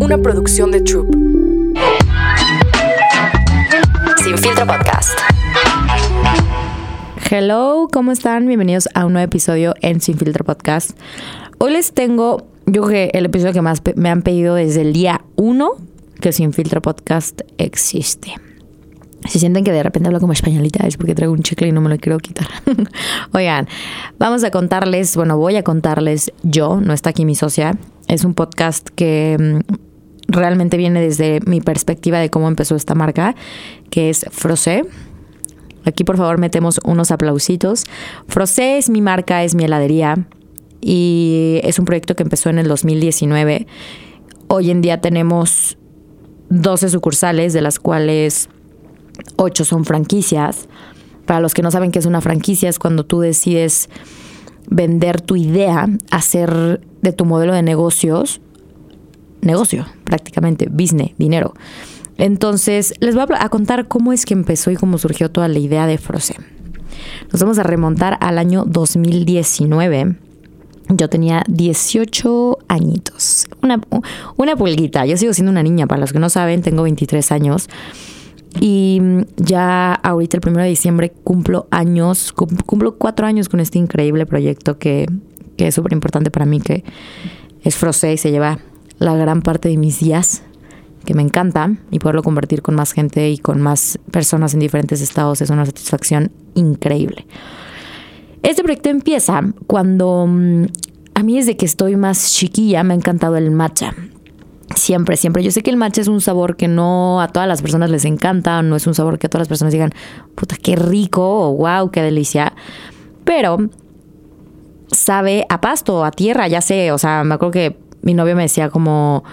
una producción de Troop. Sin filtro podcast. Hello, ¿cómo están? Bienvenidos a un nuevo episodio en Sin filtro podcast. Hoy les tengo, yo creo que el episodio que más me han pedido desde el día 1 que Sin filtro podcast existe. Si sienten que de repente hablo como españolita es porque traigo un chicle y no me lo quiero quitar. Oigan, vamos a contarles, bueno, voy a contarles yo, no está aquí mi socia, es un podcast que mm, realmente viene desde mi perspectiva de cómo empezó esta marca, que es Frosé. Aquí por favor metemos unos aplausitos. Frosé es mi marca, es mi heladería y es un proyecto que empezó en el 2019. Hoy en día tenemos 12 sucursales, de las cuales 8 son franquicias. Para los que no saben qué es una franquicia, es cuando tú decides vender tu idea, hacer de tu modelo de negocios negocio, prácticamente, business, dinero. Entonces, les voy a contar cómo es que empezó y cómo surgió toda la idea de Frozen. Nos vamos a remontar al año 2019. Yo tenía 18 añitos, una, una pulguita. Yo sigo siendo una niña, para los que no saben, tengo 23 años. Y ya ahorita el 1 de diciembre cumplo años, cumplo cuatro años con este increíble proyecto que, que es súper importante para mí, que es Frosé y se lleva la gran parte de mis días, que me encanta, y poderlo convertir con más gente y con más personas en diferentes estados es una satisfacción increíble. Este proyecto empieza cuando mm, a mí desde que estoy más chiquilla me ha encantado el matcha. Siempre, siempre. Yo sé que el matcha es un sabor que no a todas las personas les encanta, no es un sabor que a todas las personas digan, puta, qué rico, o wow, qué delicia. Pero sabe a pasto, a tierra, ya sé. O sea, me acuerdo que mi novio me decía como,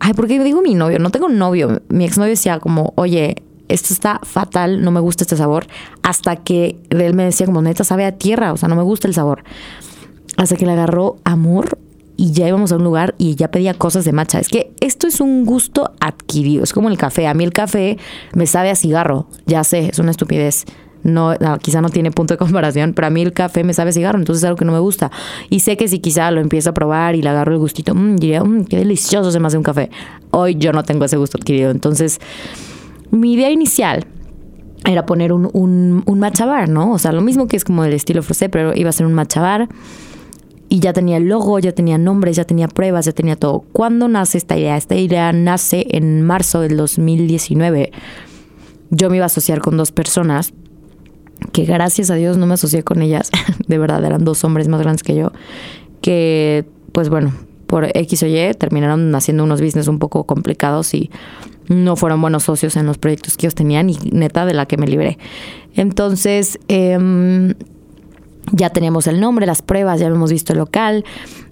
ay, ¿por qué digo mi novio? No tengo un novio. Mi exnovio decía como, oye, esto está fatal, no me gusta este sabor. Hasta que él me decía como, neta, sabe a tierra, o sea, no me gusta el sabor. Hasta que le agarró amor y ya íbamos a un lugar y ya pedía cosas de matcha. Es que esto es un gusto adquirido, es como el café. A mí el café me sabe a cigarro, ya sé, es una estupidez. No, quizá no tiene punto de comparación, pero a mí el café me sabe cigarro, entonces es algo que no me gusta. Y sé que si quizá lo empiezo a probar y le agarro el gustito, mmm, diría, mmm, qué delicioso se me hace un café. Hoy yo no tengo ese gusto adquirido. Entonces, mi idea inicial era poner un, un, un matcha ¿no? O sea, lo mismo que es como el estilo frosé, pero iba a ser un matcha bar y ya tenía el logo, ya tenía nombres, ya tenía pruebas, ya tenía todo. ¿Cuándo nace esta idea? Esta idea nace en marzo del 2019. Yo me iba a asociar con dos personas que gracias a Dios no me asocié con ellas. De verdad, eran dos hombres más grandes que yo. Que, pues bueno, por X o Y terminaron haciendo unos business un poco complicados y no fueron buenos socios en los proyectos que ellos tenían y neta de la que me libré. Entonces, eh, ya teníamos el nombre, las pruebas, ya habíamos visto el local,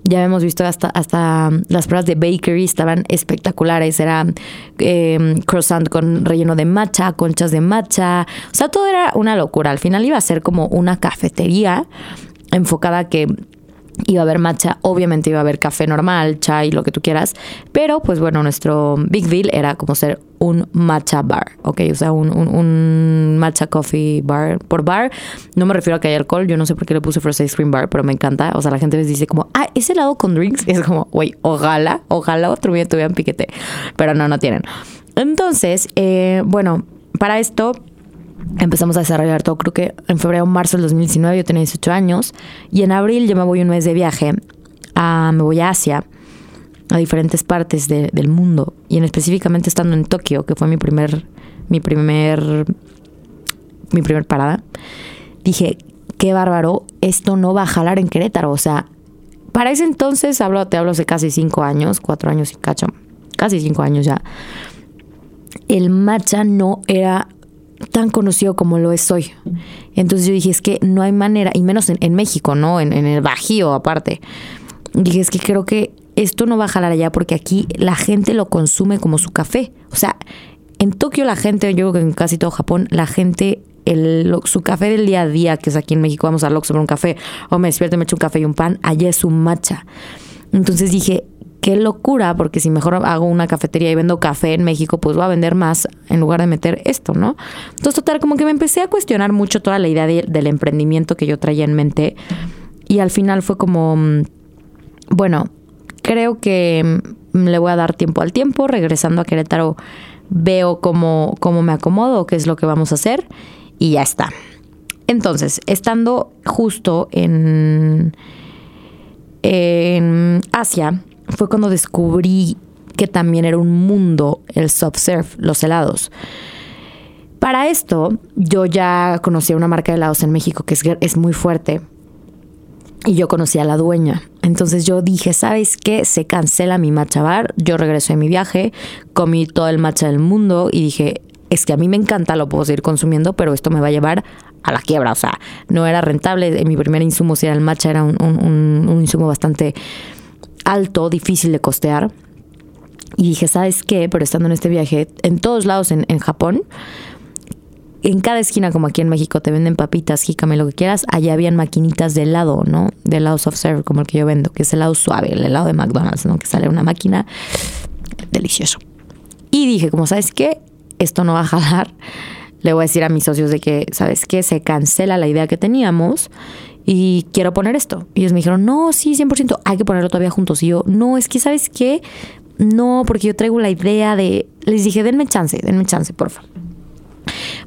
ya habíamos visto hasta, hasta las pruebas de bakery, estaban espectaculares, era eh, croissant con relleno de matcha, conchas de matcha, o sea, todo era una locura, al final iba a ser como una cafetería enfocada a que Iba a haber matcha, obviamente iba a haber café normal, chai, lo que tú quieras. Pero, pues bueno, nuestro big deal era como ser un matcha bar, ¿ok? O sea, un, un, matcha coffee bar. Por bar, no me refiero a que haya alcohol. Yo no sé por qué le puse First Ice Cream Bar, pero me encanta. O sea, la gente les dice como, ah, ese helado con drinks. Y es como, güey, ojalá, ojalá otro día tuvieran piquete. Pero no, no tienen. Entonces, eh, bueno, para esto empezamos a desarrollar todo, creo que en febrero o marzo del 2019 yo tenía 18 años y en abril yo me voy un mes de viaje, a, me voy a Asia, a diferentes partes del mundo y en específicamente estando en Tokio, que fue mi primer, mi primer, mi primer parada, dije, qué bárbaro, esto no va a jalar en Querétaro, o sea, para ese entonces, hablo, te hablo de casi cinco años, cuatro años y cacho, casi cinco años ya, el matcha no era tan conocido como lo es hoy. Entonces yo dije, es que no hay manera, y menos en, México, ¿no? En, el Bajío aparte. Dije, es que creo que esto no va a jalar allá porque aquí la gente lo consume como su café. O sea, en Tokio la gente, yo creo que en casi todo Japón, la gente, el, su café del día a día, que es aquí en México, vamos a Oxxo por un café, o me despierto me echo un café y un pan, allá es un matcha. Entonces dije, qué locura, porque si mejor hago una cafetería y vendo café en México, pues voy a vender más en lugar de meter esto, ¿no? Entonces, total, como que me empecé a cuestionar mucho toda la idea del emprendimiento que yo traía en mente y al final fue como, mm, bueno, creo que le voy a dar tiempo al tiempo, regresando a Querétaro veo cómo, cómo me acomodo, qué es lo que vamos a hacer y ya está. Entonces, estando justo en, en Asia, fue cuando descubrí que también era un mundo el soft surf, los helados. Para esto, yo ya conocía una marca de helados en México que es, muy fuerte. Y yo conocí a la dueña. Entonces yo dije, ¿sabes qué? Se cancela mi matcha bar. Yo regresé a mi viaje, comí todo el matcha del mundo y dije, es que a mí me encanta, lo puedo seguir consumiendo, pero esto me va a llevar a la quiebra. O sea, no era rentable. Mi primer insumo, si era el matcha, era un, insumo bastante alto, difícil de costear. Y dije, ¿sabes qué? Pero estando en este viaje, en todos lados en, en Japón, en cada esquina, como aquí en México, te venden papitas, jícame, lo que quieras. Allá habían maquinitas de helado, ¿no? De helado soft serve, como el que yo vendo, que es helado suave, el helado de McDonald's, ¿no? Que sale una máquina delicioso. Y dije, como sabes qué, esto no va a jalar. Le voy a decir a mis socios de que, ¿sabes qué? Se cancela la idea que teníamos y quiero poner esto. Y ellos me dijeron, no, sí, 100%, hay que ponerlo todavía juntos. Y yo, no, es que, ¿sabes qué? No, porque yo traigo la idea de... Les dije, denme chance, denme chance, por favor.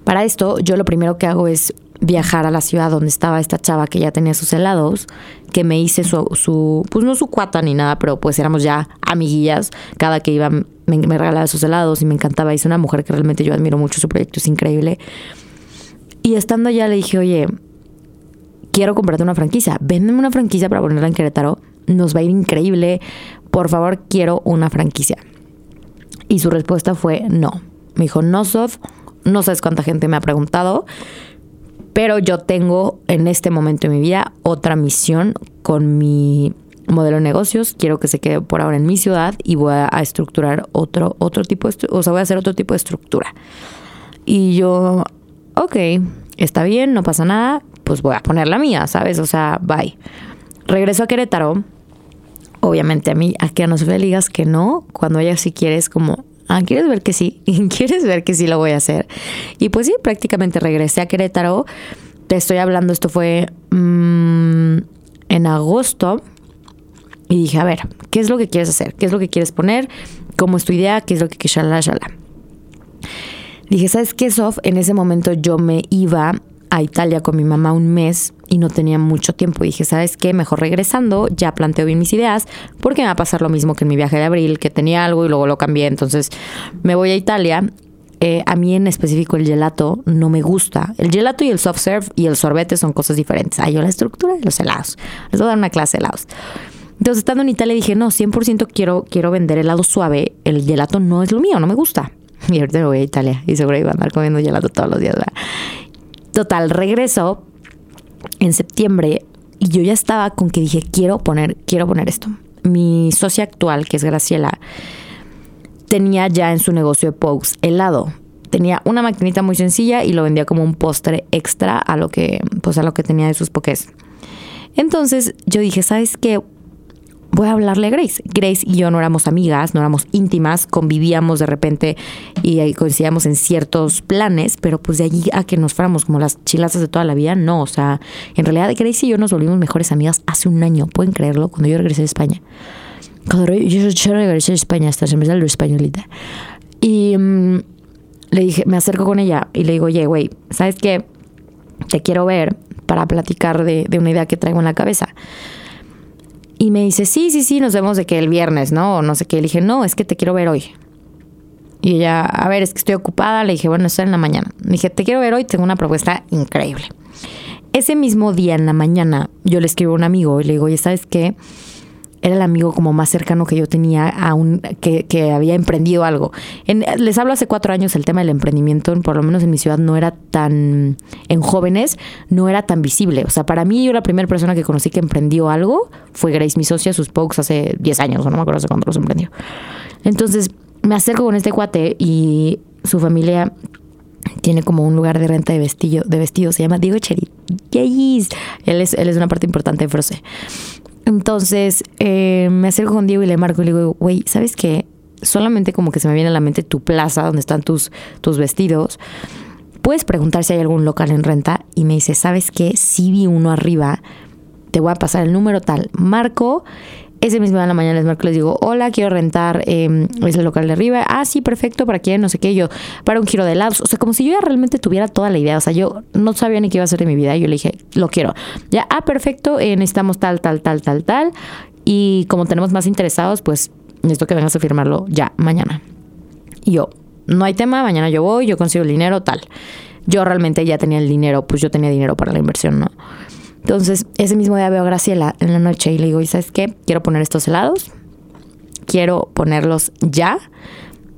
Para esto, yo lo primero que hago es viajar a la ciudad donde estaba esta chava que ya tenía sus helados, que me hice su, su pues no su cuata ni nada, pero pues éramos ya amiguillas. Cada que iba me, regalaba sus helados y me encantaba. Es una mujer que realmente yo admiro mucho, su proyecto es increíble. Y estando allá le dije, oye, quiero comprarte una franquicia. Véndeme una franquicia para ponerla en Querétaro. Nos va a ir increíble. Por favor, quiero una franquicia. Y su respuesta fue no. Me dijo, no, Sof, no sabes cuánta gente me ha preguntado, pero yo tengo en este momento de mi vida otra misión con mi modelo de negocios. Quiero que se quede por ahora en mi ciudad y voy a, estructurar otro, otro tipo de, o sea, voy a hacer otro tipo de estructura. Y yo, ok, está bien, no pasa nada, pues voy a poner la mía, ¿sabes? O sea, bye. Regreso a Querétaro. Obviamente a mí, a que no le digas que no, cuando ella si quieres como Ah, ¿quieres ver que sí? ¿Quieres ver que sí lo voy a hacer? Y pues sí, prácticamente regresé a Querétaro. Te estoy hablando, esto fue mm, en agosto. Y dije, a ver, ¿qué es lo que quieres hacer? ¿Qué es lo que quieres poner? ¿Cómo es tu idea? ¿Qué es lo que quieres? Shala, Dije, ¿sabes qué, Sof? En ese momento yo me iba a Italia con mi mamá un mes y no tenía mucho tiempo. Dije, ¿sabes qué? Mejor regresando, ya planteo bien mis ideas, porque me va a pasar lo mismo que en mi viaje de abril, que tenía algo y luego lo cambié. Entonces me voy a Italia. Eh, a mí en específico el gelato no me gusta. El gelato y el soft serve y el sorbete son cosas diferentes. Ah, yo la estructura de los helados. Les voy a dar una clase de helados. Entonces, estando en Italia, dije, no, 100% quiero, quiero vender helado suave. El gelato no es lo mío, no me gusta. Y ahorita me voy a Italia y seguro iba a andar comiendo gelato todos los días. Total, regreso en septiembre y yo ya estaba con que dije, quiero poner, quiero poner esto. Mi socia actual, que es Graciela, tenía ya en su negocio de Pokes helado. Tenía una maquinita muy sencilla y lo vendía como un postre extra a lo que, pues a lo que tenía de sus pokés. Entonces yo dije, ¿sabes qué? Voy a hablarle a Grace. Grace y yo no éramos amigas, no éramos íntimas, convivíamos de repente y coincidíamos en ciertos planes, pero pues de allí a que nos fuéramos como las chilazas de toda la vida, no. O sea, en realidad Grace y yo nos volvimos mejores amigas hace un año, pueden creerlo, cuando yo regresé a España. Cuando yo, regresé a España, hasta se me salió españolita. Y mm, le dije, me acerco con ella y le digo, oye, güey, ¿sabes qué? Te quiero ver para platicar de, de una idea que traigo en la cabeza. Y me dice, sí, sí, sí, nos vemos de que el viernes, ¿no? O no sé qué. Le dije, no, es que te quiero ver hoy. Y ella, a ver, es que estoy ocupada. Le dije, bueno, estoy en la mañana. Le dije, te quiero ver hoy, tengo una propuesta increíble. Ese mismo día en la mañana, yo le escribo a un amigo y le digo, oye, ¿sabes qué? Era el amigo como más cercano que yo tenía a un, que, que había emprendido algo. les hablo hace cuatro años el tema del emprendimiento, por lo menos en mi ciudad no era tan, en jóvenes, no era tan visible. O sea, para mí yo la primera persona que conocí que emprendió algo fue Grace, mi socia, sus pokes hace 10 años, o no me acuerdo hace cuánto los emprendió. Entonces me acerco con este cuate y su familia tiene como un lugar de renta de vestido, de vestido se llama Diego Cheri. Él es, él es una parte importante de Froze. Entonces eh, me acerco con Diego y le marco y le digo, güey, ¿sabes qué? Solamente como que se me viene a la mente tu plaza donde están tus, tus vestidos. Puedes preguntar si hay algún local en renta y me dice, ¿sabes qué? Sí vi uno arriba, te voy a pasar el número tal. Marco, Ese mismo día en la mañana, el miércoles, digo, hola, quiero rentar eh, ese local de arriba. Ah, sí, perfecto, ¿para quién? No sé qué. Yo, para un giro de helados. O sea, como si yo ya realmente tuviera toda la idea. O sea, yo no sabía ni qué iba a hacer de mi vida. Yo le dije, lo quiero. Ya, ah, perfecto, eh, necesitamos tal, tal, tal, tal, tal. Y como tenemos más interesados, pues necesito que vengas a firmarlo ya, mañana. Y yo, no hay tema, mañana yo voy, yo consigo el dinero, tal. Yo realmente ya tenía el dinero, pues yo tenía dinero para la inversión, ¿no? Entonces, ese mismo día veo a Graciela en la noche y le digo, ¿y sabes qué? Quiero poner estos helados, quiero ponerlos ya,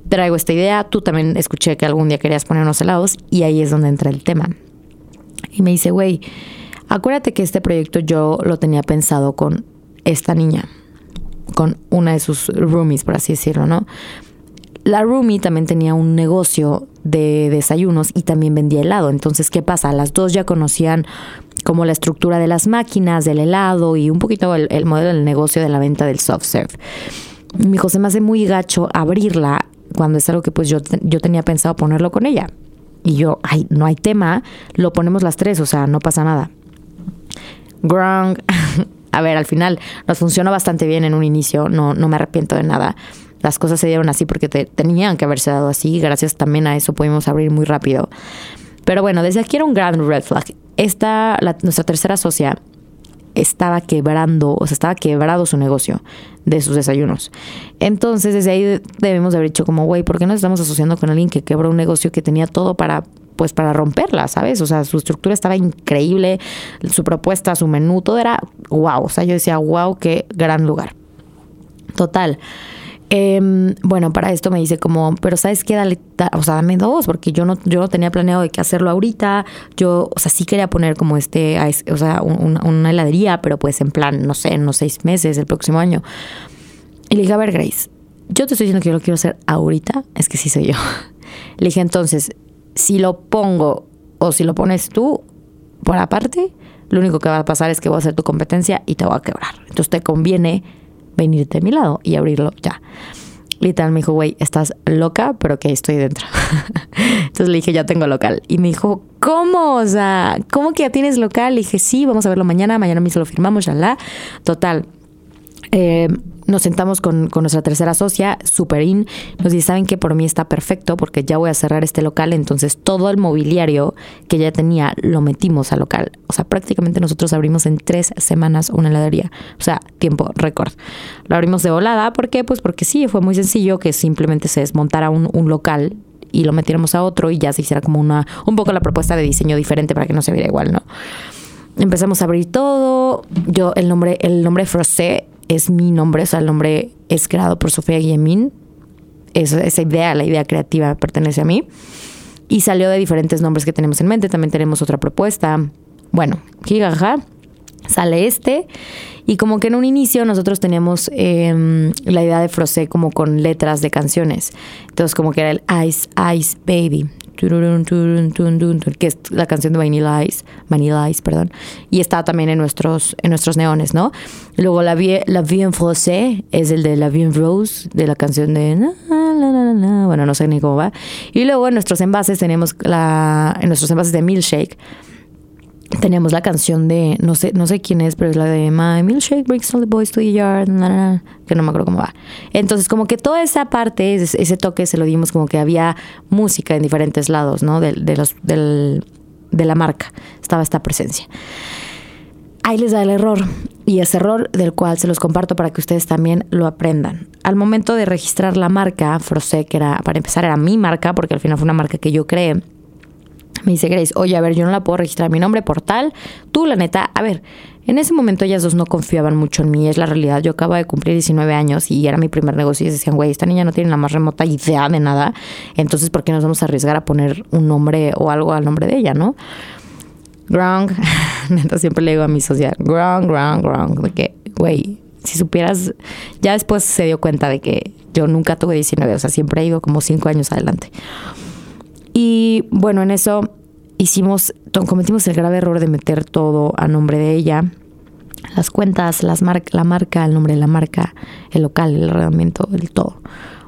traigo esta idea, tú también escuché que algún día querías poner unos helados y ahí es donde entra el tema. Y me dice, güey, acuérdate que este proyecto yo lo tenía pensado con esta niña, con una de sus roomies, por así decirlo, ¿no? La roomie también tenía un negocio de desayunos y también vendía helado. Entonces, ¿qué pasa? Las dos ya conocían como la estructura de las máquinas, del helado y un poquito el, el modelo del negocio de la venta del soft serve. Mi José me hace muy gacho abrirla cuando es algo que pues yo, yo tenía pensado ponerlo con ella. Y yo, ay, no hay tema, lo ponemos las tres, o sea, no pasa nada. Grung. A ver, al final nos funcionó bastante bien en un inicio, no, no me arrepiento de nada. Las cosas se dieron así porque te, tenían que haberse dado así, gracias también a eso pudimos abrir muy rápido. Pero bueno, desde aquí era un gran red flag. Esta, la, nuestra tercera socia estaba quebrando, o sea, estaba quebrado su negocio de sus desayunos. Entonces, desde ahí debemos de haber dicho como, güey, ¿por qué nos estamos asociando con alguien que quebró un negocio que tenía todo para pues para romperla, ¿sabes? O sea, su estructura estaba increíble, su propuesta, su menú, todo era wow. O sea, yo decía, wow, qué gran lugar. Total. Eh, bueno, para esto me dice como, pero sabes qué, dale, da, o sea, dame dos, porque yo no, yo no tenía planeado de que hacerlo ahorita. Yo, o sea, sí quería poner como este, o sea, un, una heladería, pero pues en plan, no sé, en unos seis meses, el próximo año. Y le dije, a ver, Grace, yo te estoy diciendo que yo lo quiero hacer ahorita, es que sí soy yo. Le dije, entonces, si lo pongo o si lo pones tú por aparte, lo único que va a pasar es que voy a hacer tu competencia y te voy a quebrar. Entonces te conviene venirte de mi lado y abrirlo ya. Literal me dijo, güey, estás loca, pero que estoy dentro. Entonces le dije, ya tengo local. Y me dijo, ¿cómo? O sea, ¿cómo que ya tienes local? Le dije, sí, vamos a verlo mañana, mañana mismo lo firmamos, ya la. Total. Eh, nos sentamos con, nuestra tercera socia, super in, nos dice, ¿saben qué? Por mí está perfecto porque ya voy a cerrar este local, entonces todo el mobiliario que ya tenía lo metimos al local. O sea, prácticamente nosotros abrimos en tres semanas una heladería, o sea, tiempo récord. Lo abrimos de volada, ¿por qué? Pues porque sí, fue muy sencillo que simplemente se desmontara un, un local y lo metiéramos a otro y ya se hiciera como una, un poco la propuesta de diseño diferente para que no se viera igual, ¿no? Empezamos a abrir todo. Yo, el nombre, el nombre Frosé es mi nombre, o sea, el nombre es creado por Sofía Guillemín. Esa, esa idea, la idea creativa pertenece a mí. Y salió de diferentes nombres que tenemos en mente. También tenemos otra propuesta. Bueno, jijaja. Sale este. Y como que en un inicio nosotros teníamos eh, la idea de Frosé como con letras de canciones. Entonces como que era el Ice, Ice Baby que es la canción de Vanilla Ice, Vanilla Ice, perdón, y está también en nuestros, en nuestros neones, ¿no? Luego La Vie, la vie en Français es el de La Vie en Rose, de la canción de bueno, no sé ni cómo va. Y luego en nuestros envases tenemos la, en nuestros envases de Milkshake, teníamos la canción de, no sé, no sé quién es, pero es la de My Milkshake brings all the boys to the yard, que no me acuerdo cómo va. Entonces, como que toda esa parte, ese toque se lo dimos como que había música en diferentes lados, ¿no? De, de los, del, de la marca, estaba esta presencia. Ahí les da el error, y ese error del cual se los comparto para que ustedes también lo aprendan. Al momento de registrar la marca, Frosé, que era, para empezar, era mi marca, porque al final fue una marca que yo creé, me dice Grace, oye, a ver, yo no la puedo registrar mi nombre por tal. Tú, la neta, a ver, en ese momento ellas dos no confiaban mucho en mí, es la realidad. Yo acabo de cumplir 19 años y era mi primer negocio y decían, güey, esta niña no tiene la más remota idea de nada. Entonces, ¿por qué nos vamos a arriesgar a poner un nombre o algo al nombre de ella, no? Grong, neta, siempre le digo a mi socia, grong, grong, grong, de que, güey, si supieras, ya después se dio cuenta de que yo nunca tuve 19, o sea, siempre he ido como 5 años adelante. Y bueno, en eso hicimos, cometimos el grave error de meter todo a nombre de ella. Las cuentas, las mar la marca, el nombre de la marca, el local, el arrendamiento, el todo.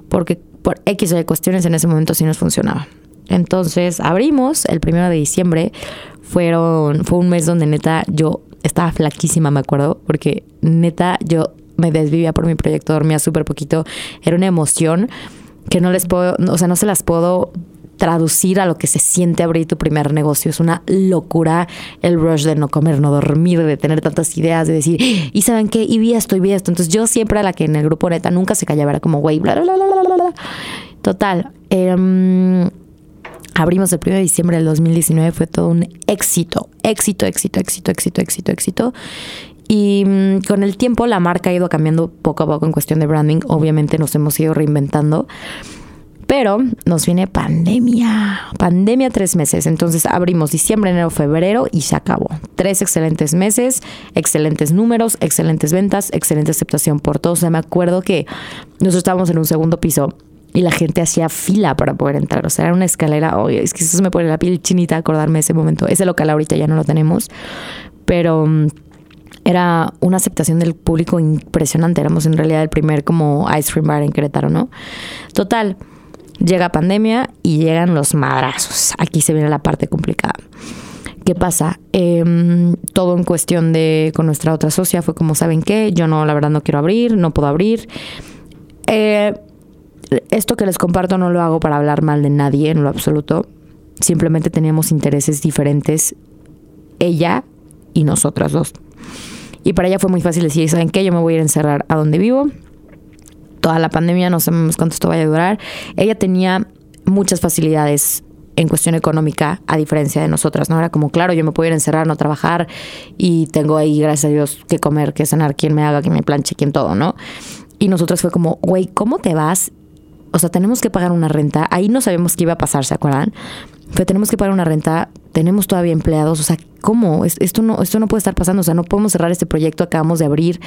Porque por X o Y cuestiones en ese momento sí nos funcionaba. Entonces abrimos el primero de diciembre. Fueron, fue un mes donde neta yo estaba flaquísima, me acuerdo, porque neta yo me desvivía por mi proyecto, dormía súper poquito. Era una emoción que no les puedo, o sea, no se las puedo traducir a lo que se siente abrir tu primer negocio. Es una locura el rush de no comer, no dormir, de tener tantas ideas, de decir, y saben qué, y vi esto, y vi esto. Entonces yo siempre a la que en el grupo neta nunca se callaba, era como, güey, bla, bla, bla, bla, bla. Total. Eh, abrimos el 1 de diciembre del 2019, fue todo un éxito, éxito, éxito, éxito, éxito, éxito, éxito. Y mm, con el tiempo la marca ha ido cambiando poco a poco en cuestión de branding. Obviamente nos hemos ido reinventando. Pero nos viene pandemia, pandemia tres meses. Entonces abrimos diciembre, enero, febrero y se acabó. Tres excelentes meses, excelentes números, excelentes ventas, excelente aceptación por todos. O sea, me acuerdo que nosotros estábamos en un segundo piso y la gente hacía fila para poder entrar. O sea, era una escalera. Oye, es que eso me pone la piel chinita acordarme de ese momento. Ese local ahorita ya no lo tenemos, pero mm, era una aceptación del público impresionante. Éramos en realidad el primer como ice cream bar en Querétaro, ¿no? Total, llega pandemia y llegan los madrazos. Aquí se viene la parte complicada. ¿Qué pasa? Em, todo en cuestión de con nuestra otra socia fue como, ¿saben qué? Yo no, la verdad no quiero abrir, no puedo abrir. Eh, esto que les comparto no lo hago para hablar mal de nadie en lo absoluto. Simplemente teníamos intereses diferentes, ella y nosotras dos. Y para ella fue muy fácil decir, ¿saben qué? Yo me voy a ir a encerrar a donde vivo. Toda la pandemia, no sabemos cuánto esto vaya a durar. Ella tenía muchas facilidades en cuestión económica, a diferencia de nosotras, ¿no? Era como, claro, yo me puedo ir a encerrar, no trabajar y tengo ahí, gracias a Dios, que comer, que cenar, quien me haga, quien me planche, quien todo, ¿no? Y nosotras fue como, güey, ¿cómo te vas? O sea, tenemos que pagar una renta. Ahí no sabemos qué iba a pasar, ¿se acuerdan? Pero tenemos que pagar una renta, tenemos todavía empleados, o sea, ¿cómo? Esto no, esto no puede estar pasando, o sea, no podemos cerrar este proyecto, acabamos de abrir.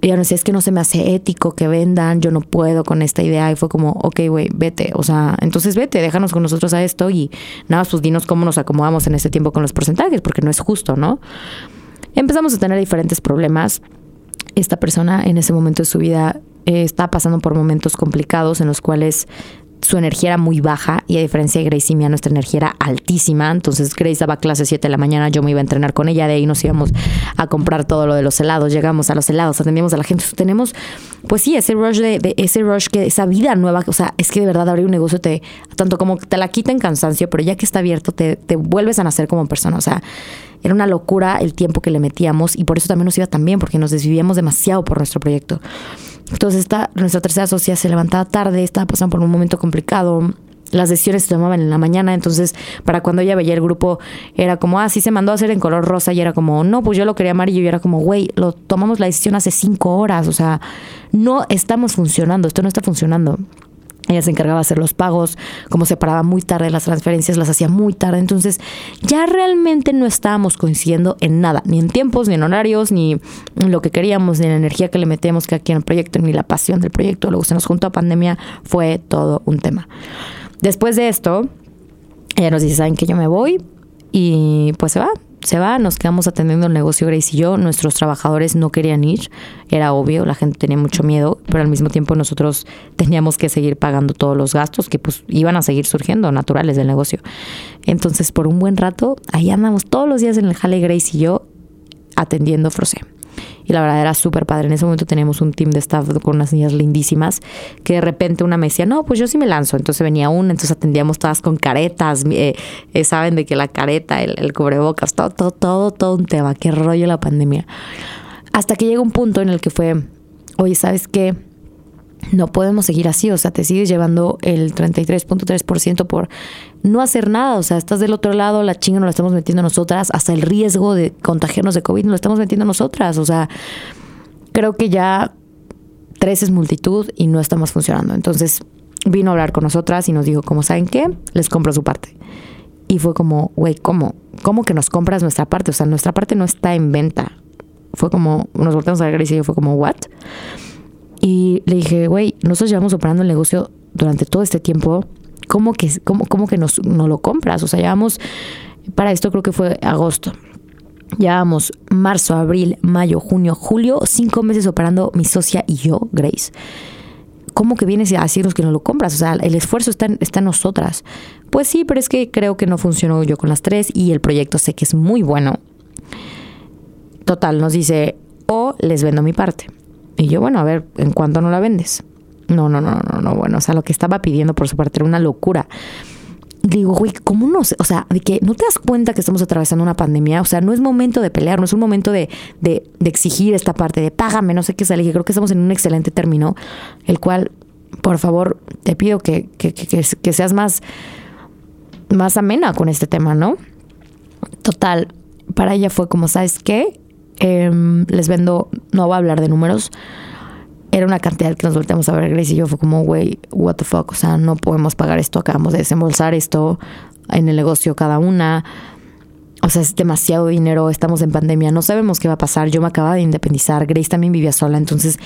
Y ahora sí, es que no se me hace ético que vendan, yo no puedo con esta idea. Y fue como, ok, güey, vete. O sea, entonces vete, déjanos con nosotros a esto y nada, pues dinos cómo nos acomodamos en este tiempo con los porcentajes, porque no es justo, ¿no? Empezamos a tener diferentes problemas. Esta persona en ese momento de su vida eh, está pasando por momentos complicados en los cuales su energía era muy baja y a diferencia de Grace y mía, nuestra energía era altísima. Entonces Grace daba clase 7 de la mañana, yo me iba a entrenar con ella, de ahí nos íbamos a comprar todo lo de los helados, llegamos a los helados, atendíamos a la gente. Tenemos, pues sí, ese rush de, de ese rush que esa vida nueva, o sea, es que de verdad abrir un negocio te, tanto como te la quita en cansancio, pero ya que está abierto, te, te vuelves a nacer como persona. O sea, era una locura el tiempo que le metíamos y por eso también nos iba tan bien, porque nos desvivíamos demasiado por nuestro proyecto. Entonces esta, nuestra tercera socia se levantaba tarde, estaba pasando por un momento complicado. Las decisiones se tomaban en la mañana, entonces para cuando ella veía el grupo era como, ah, sí se mandó a hacer en color rosa y era como, no, pues yo lo quería amarillo y era como, güey, lo tomamos la decisión hace cinco horas, o sea, no estamos funcionando, esto no está funcionando. Ella se encargaba de hacer los pagos, como se paraba muy tarde las transferencias, las hacía muy tarde. Entonces ya realmente no estábamos coincidiendo en nada, ni en tiempos, ni en horarios, ni en lo que queríamos, ni en la energía que le metemos que aquí en el proyecto, ni la pasión del proyecto. Luego se nos juntó a pandemia, fue todo un tema. Después de esto, ella nos dice, ¿saben que yo me voy? Y pues se va, se va, nos quedamos atendiendo el negocio Grace y yo, nuestros trabajadores no querían ir, era obvio, la gente tenía mucho miedo, pero al mismo tiempo nosotros teníamos que seguir pagando todos los gastos que pues iban a seguir surgiendo, naturales del negocio. Entonces, por un buen rato, ahí andamos todos los días en el jale Grace y yo atendiendo Frosé. Y la verdad era súper padre. En ese momento teníamos un team de staff con unas niñas lindísimas que de repente una me decía, no, pues yo sí me lanzo. Entonces venía una, entonces atendíamos todas con caretas. Eh, eh, saben de que la careta, el, el cubrebocas, todo, todo, todo, todo un tema. Qué rollo la pandemia. Hasta que llega un punto en el que fue, oye, ¿sabes qué? No podemos seguir así, o sea, te sigues llevando el 33.3% por no hacer nada, o sea, estás del otro lado, la chinga nos la estamos metiendo nosotras, hasta el riesgo de contagiarnos de COVID nos lo estamos metiendo nosotras, o sea, creo que ya tres es multitud y no estamos funcionando. Entonces vino a hablar con nosotras y nos dijo, como saben qué, les compro su parte. Y fue como, güey, ¿cómo? ¿Cómo que nos compras nuestra parte? O sea, nuestra parte no está en venta. Fue como, nos volteamos a ver y yo fue como, ¿what? Le dije, güey, nosotros llevamos operando el negocio durante todo este tiempo. ¿Cómo que, cómo, cómo que nos, no lo compras? O sea, llevamos, para esto creo que fue agosto. Llevamos marzo, abril, mayo, junio, julio, cinco meses operando mi socia y yo, Grace. ¿Cómo que vienes a decirnos que no lo compras? O sea, el esfuerzo está en, está en nosotras. Pues sí, pero es que creo que no funcionó yo con las tres y el proyecto sé que es muy bueno. Total, nos dice, o les vendo mi parte. Y yo, bueno, a ver, ¿en cuánto no la vendes? No, no, no, no, no, bueno, o sea, lo que estaba pidiendo por su parte era una locura. Digo, güey, ¿cómo no? O sea, de que no te das cuenta que estamos atravesando una pandemia. O sea, no es momento de pelear, no es un momento de, de, de exigir esta parte, de págame, no sé qué sale. Creo que estamos en un excelente término, el cual, por favor, te pido que, que, que, que seas más, más amena con este tema, ¿no? Total, para ella fue como, ¿sabes qué? Em, les vendo, no voy a hablar de números, era una cantidad que nos volteamos a ver Grace y yo fue como, güey, what the fuck, o sea, no podemos pagar esto, acabamos de desembolsar esto en el negocio cada una. O sea, es demasiado dinero, estamos en pandemia, no sabemos qué va a pasar. Yo me acababa de independizar, Grace también vivía sola, entonces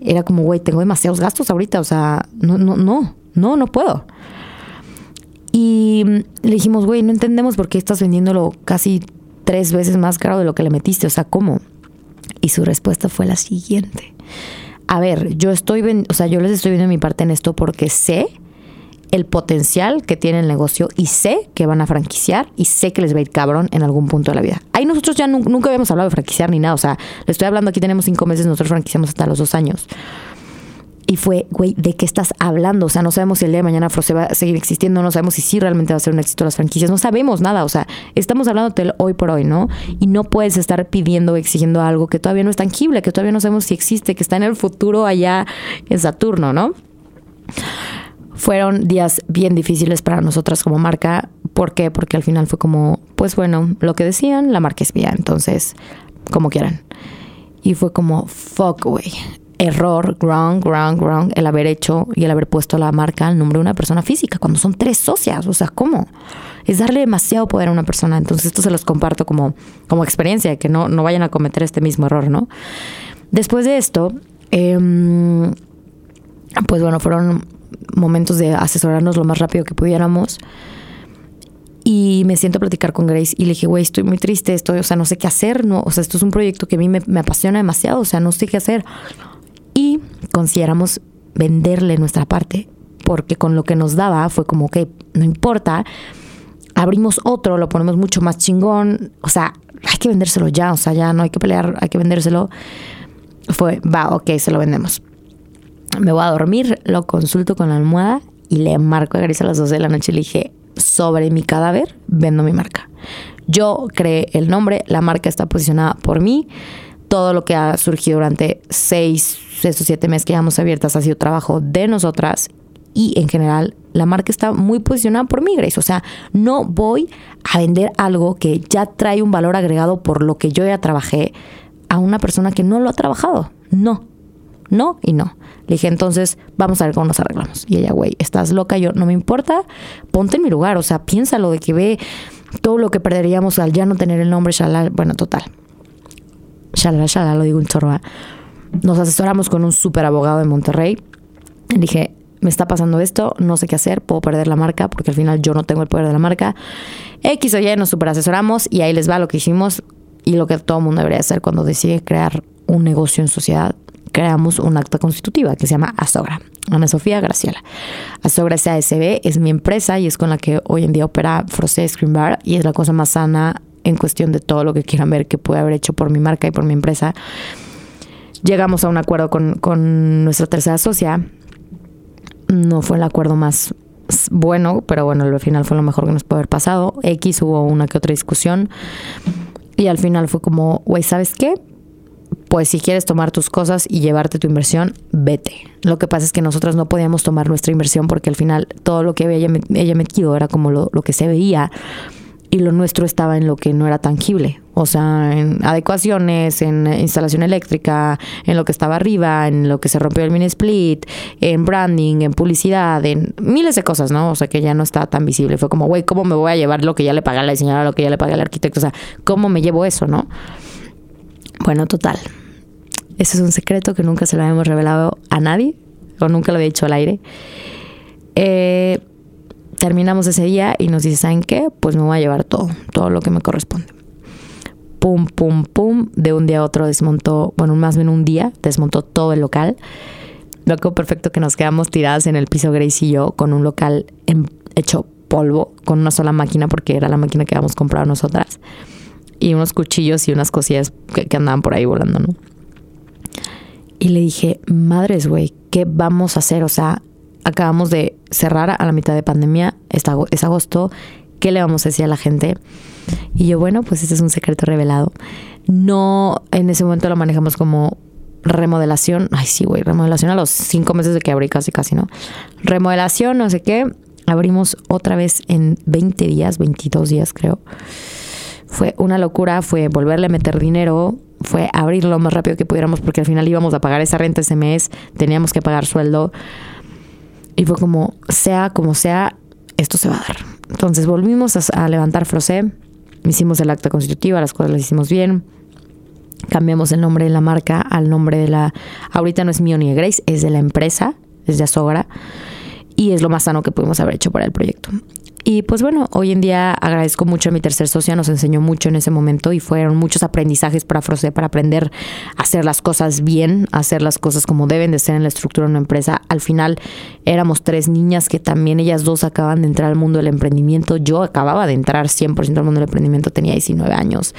era como, güey, tengo demasiados gastos ahorita, o sea, no, no, no, no, no puedo. Y le dijimos, güey, no entendemos por qué estás vendiéndolo casi tres veces más caro de lo que le metiste, o sea, ¿cómo? Y su respuesta fue la siguiente a ver, yo estoy, o sea, yo les estoy viendo mi parte en esto porque sé el potencial que tiene el negocio y sé que van a franquiciar y sé que les va a ir cabrón en algún punto de la vida. Ahí nosotros ya nunca habíamos hablado de franquiciar ni nada, o sea, le estoy hablando aquí tenemos cinco meses, nosotros franquiciamos hasta los dos años. Y fue, güey, ¿de qué estás hablando? O sea, no sabemos si el día de mañana Froze va a seguir existiendo, no sabemos si sí realmente va a ser un éxito las franquicias, no sabemos nada. O sea, estamos hablando del hoy por hoy, ¿no? Y no puedes estar pidiendo exigiendo algo que todavía no es tangible, que todavía no sabemos si existe, que está en el futuro allá en Saturno, ¿no? Fueron días bien difíciles para nosotras como marca. ¿Por qué? Porque al final fue como, pues bueno, lo que decían, la marca es mía, entonces, como quieran. Y fue como, fuck, güey error, wrong, wrong, wrong, el haber hecho y el haber puesto la marca al nombre de una persona física, cuando son tres socias, o sea, ¿cómo? Es darle demasiado poder a una persona. Entonces esto se los comparto como, como experiencia, que no, no vayan a cometer este mismo error, ¿no? Después de esto, em, pues bueno, fueron momentos de asesorarnos lo más rápido que pudiéramos. Y me siento a platicar con Grace y le dije, güey, estoy muy triste, estoy, o sea, no sé qué hacer, no, o sea, esto es un proyecto que a mí me, me apasiona demasiado, o sea, no sé qué hacer consideramos venderle nuestra parte, porque con lo que nos daba fue como que no importa, abrimos otro, lo ponemos mucho más chingón, o sea, hay que vendérselo ya, o sea, ya no hay que pelear, hay que vendérselo. Fue, va, ok, se lo vendemos. Me voy a dormir, lo consulto con la almohada y le marco a Grace a las 12 de la noche y le dije, sobre mi cadáver, vendo mi marca. Yo creé el nombre, la marca está posicionada por mí todo lo que ha surgido durante seis, o siete meses que llevamos abiertas ha sido trabajo de nosotras y en general la marca está muy posicionada por mí, Grace. O sea, no voy a vender algo que ya trae un valor agregado por lo que yo ya trabajé a una persona que no lo ha trabajado. No, no y no. Le dije, entonces, vamos a ver cómo nos arreglamos. Y ella, güey, estás loca, yo, no me importa, ponte en mi lugar, o sea, piénsalo de que ve todo lo que perderíamos al ya no tener el nombre, shalal. Bueno, total shalala, shalala, lo digo en chorba. Nos asesoramos con un súper abogado de Monterrey. dije, me está pasando esto, no sé qué hacer, puedo perder la marca porque al final yo no tengo el poder de la marca. X o Y nos super asesoramos y ahí les va lo que hicimos y lo que todo mundo debería hacer cuando decide crear un negocio en sociedad. Creamos un acta constitutiva que se llama Asogra. Ana Sofía Graciela. Asogra SASB es mi empresa y es con la que hoy en día opera Frosé Screen Bar y es la cosa más sana en cuestión de todo lo que quieran ver que puede haber hecho por mi marca y por mi empresa. Llegamos a un acuerdo con, nuestra tercera socia. No fue el acuerdo más bueno, pero bueno, al final fue lo mejor que nos puede haber pasado. X hubo una que otra discusión. Y al final fue como, güey, ¿sabes qué? Pues si quieres tomar tus cosas y llevarte tu inversión, vete. Lo que pasa es que nosotros no podíamos tomar nuestra inversión porque al final todo lo que ella, ella metido era como lo, lo que se veía y lo nuestro estaba en lo que no era tangible, o sea, en adecuaciones, en instalación eléctrica, en lo que estaba arriba, en lo que se rompió el mini split, en branding, en publicidad, en miles de cosas, ¿no? O sea, que ya no está tan visible. Fue como, güey, ¿cómo me voy a llevar lo que ya le pagué a la diseñadora, lo que ya le pagué al arquitecto? O sea, ¿cómo me llevo eso, no? Bueno, total. Ese es un secreto que nunca se lo habíamos revelado a nadie, o nunca lo había dicho al aire. Eh, terminamos ese día y nos dice, ¿saben qué? Pues me voy a llevar todo, todo lo que me corresponde. Pum, pum, pum. De un día a otro desmontó, bueno, más bien un día, desmontó todo el local. Loco perfecto que nos quedamos tiradas en el piso Grace y yo con un local hecho polvo, con una sola máquina, porque era la máquina que habíamos comprado nosotras. Y unos cuchillos y unas cosillas que, que andaban por ahí volando, ¿no? Y le dije, madres, güey, ¿qué vamos a hacer? O sea, acabamos de cerrar a la mitad de pandemia, es agosto, ¿qué le vamos a decir a la gente? Y yo, bueno, pues este es un secreto revelado. No, en ese momento lo manejamos como remodelación. Ay, sí, güey, remodelación a los cinco meses de que abrí casi, casi, ¿no? Remodelación, no sé qué. Abrimos otra vez en 20 días, 22 días creo. Fue una locura, fue volverle a meter dinero, fue abrirlo lo más rápido que pudiéramos porque al final íbamos a pagar esa renta ese mes, teníamos que pagar sueldo. Y fue como, sea como sea, esto se va a dar. Entonces volvimos a, levantar Frosé, hicimos el acta constitutiva, las cosas las hicimos bien. Cambiamos el nombre de la marca al nombre de la. Ahorita no es mío ni de Grace, es de la empresa, es de Azogra. Y es lo más sano que pudimos haber hecho para el proyecto. Y pues bueno, hoy en día agradezco mucho a mi tercer socia, nos enseñó mucho en ese momento y fueron muchos aprendizajes para Frosé, para aprender a hacer las cosas bien, a hacer las cosas como deben de ser en la estructura de una empresa. Al final éramos tres niñas que también ellas dos acaban de entrar al mundo del emprendimiento. Yo acababa de entrar 100% al mundo del emprendimiento, tenía 19 años,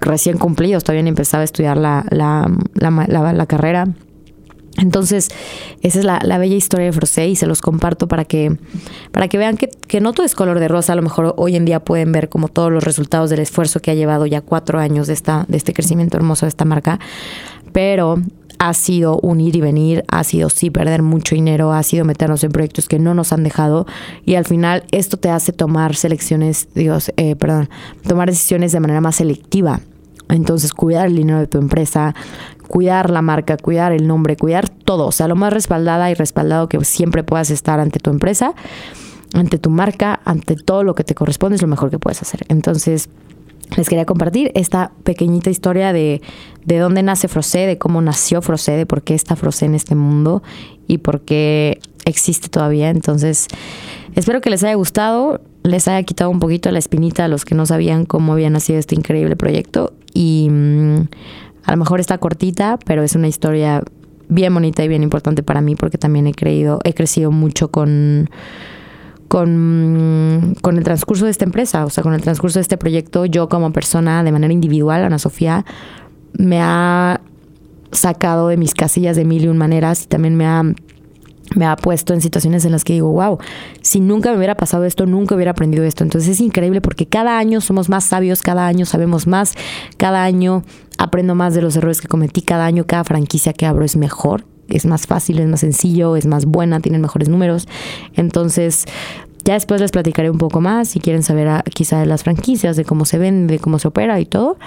recién cumplidos, todavía ni empezaba a estudiar la, la, la, la carrera. Entonces, esa es la, bella historia de Frosé y se los comparto para que, para que vean que, que, no todo es color de rosa. A lo mejor hoy en día pueden ver como todos los resultados del esfuerzo que ha llevado ya cuatro años de, esta, de este crecimiento hermoso de esta marca. Pero ha sido un ir y venir, ha sido sí perder mucho dinero, ha sido meternos en proyectos que no nos han dejado y al final esto te hace tomar selecciones, Dios, eh, perdón, tomar decisiones de manera más selectiva. Entonces, cuidar el dinero de tu empresa, cuidar la marca, cuidar el nombre, cuidar todo, o sea, lo más respaldada y respaldado que siempre puedas estar ante tu empresa, ante tu marca, ante todo lo que te corresponde es lo mejor que puedes hacer. Entonces, les quería compartir esta pequeñita historia de, de dónde nace Frosé, de cómo nació Frosé, de por qué está Frosé en este mundo y por qué existe todavía. Entonces, espero que les haya gustado, les haya quitado un poquito la espinita a los que no sabían cómo había nacido este increíble proyecto y... Mm, a lo mejor está cortita, pero es una historia bien bonita y bien importante para mí porque también he creído, he crecido mucho con, con, con el transcurso de esta empresa, o sea, con el transcurso de este proyecto, yo como persona de manera individual, Ana Sofía, me ha sacado de mis casillas de mil y un maneras y también me ha me ha puesto en situaciones en las que digo, wow, si nunca me hubiera pasado esto, nunca hubiera aprendido esto. Entonces es increíble porque cada año somos más sabios, cada año sabemos más, cada año aprendo más de los errores que cometí, cada año cada franquicia que abro es mejor, es más fácil, es más sencillo, es más buena, tienen mejores números. Entonces, ya después les platicaré un poco más si quieren saber ah, quizá de las franquicias, de cómo se ven, de cómo se opera y todo.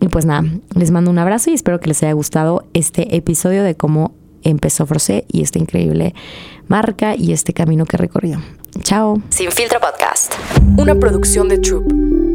Y pues nada, les mando un abrazo y espero que les haya gustado este episodio de cómo empezó Frosé y esta increíble marca y este camino que recorrió. Chao. Sin filtro podcast. Una producción de Troop.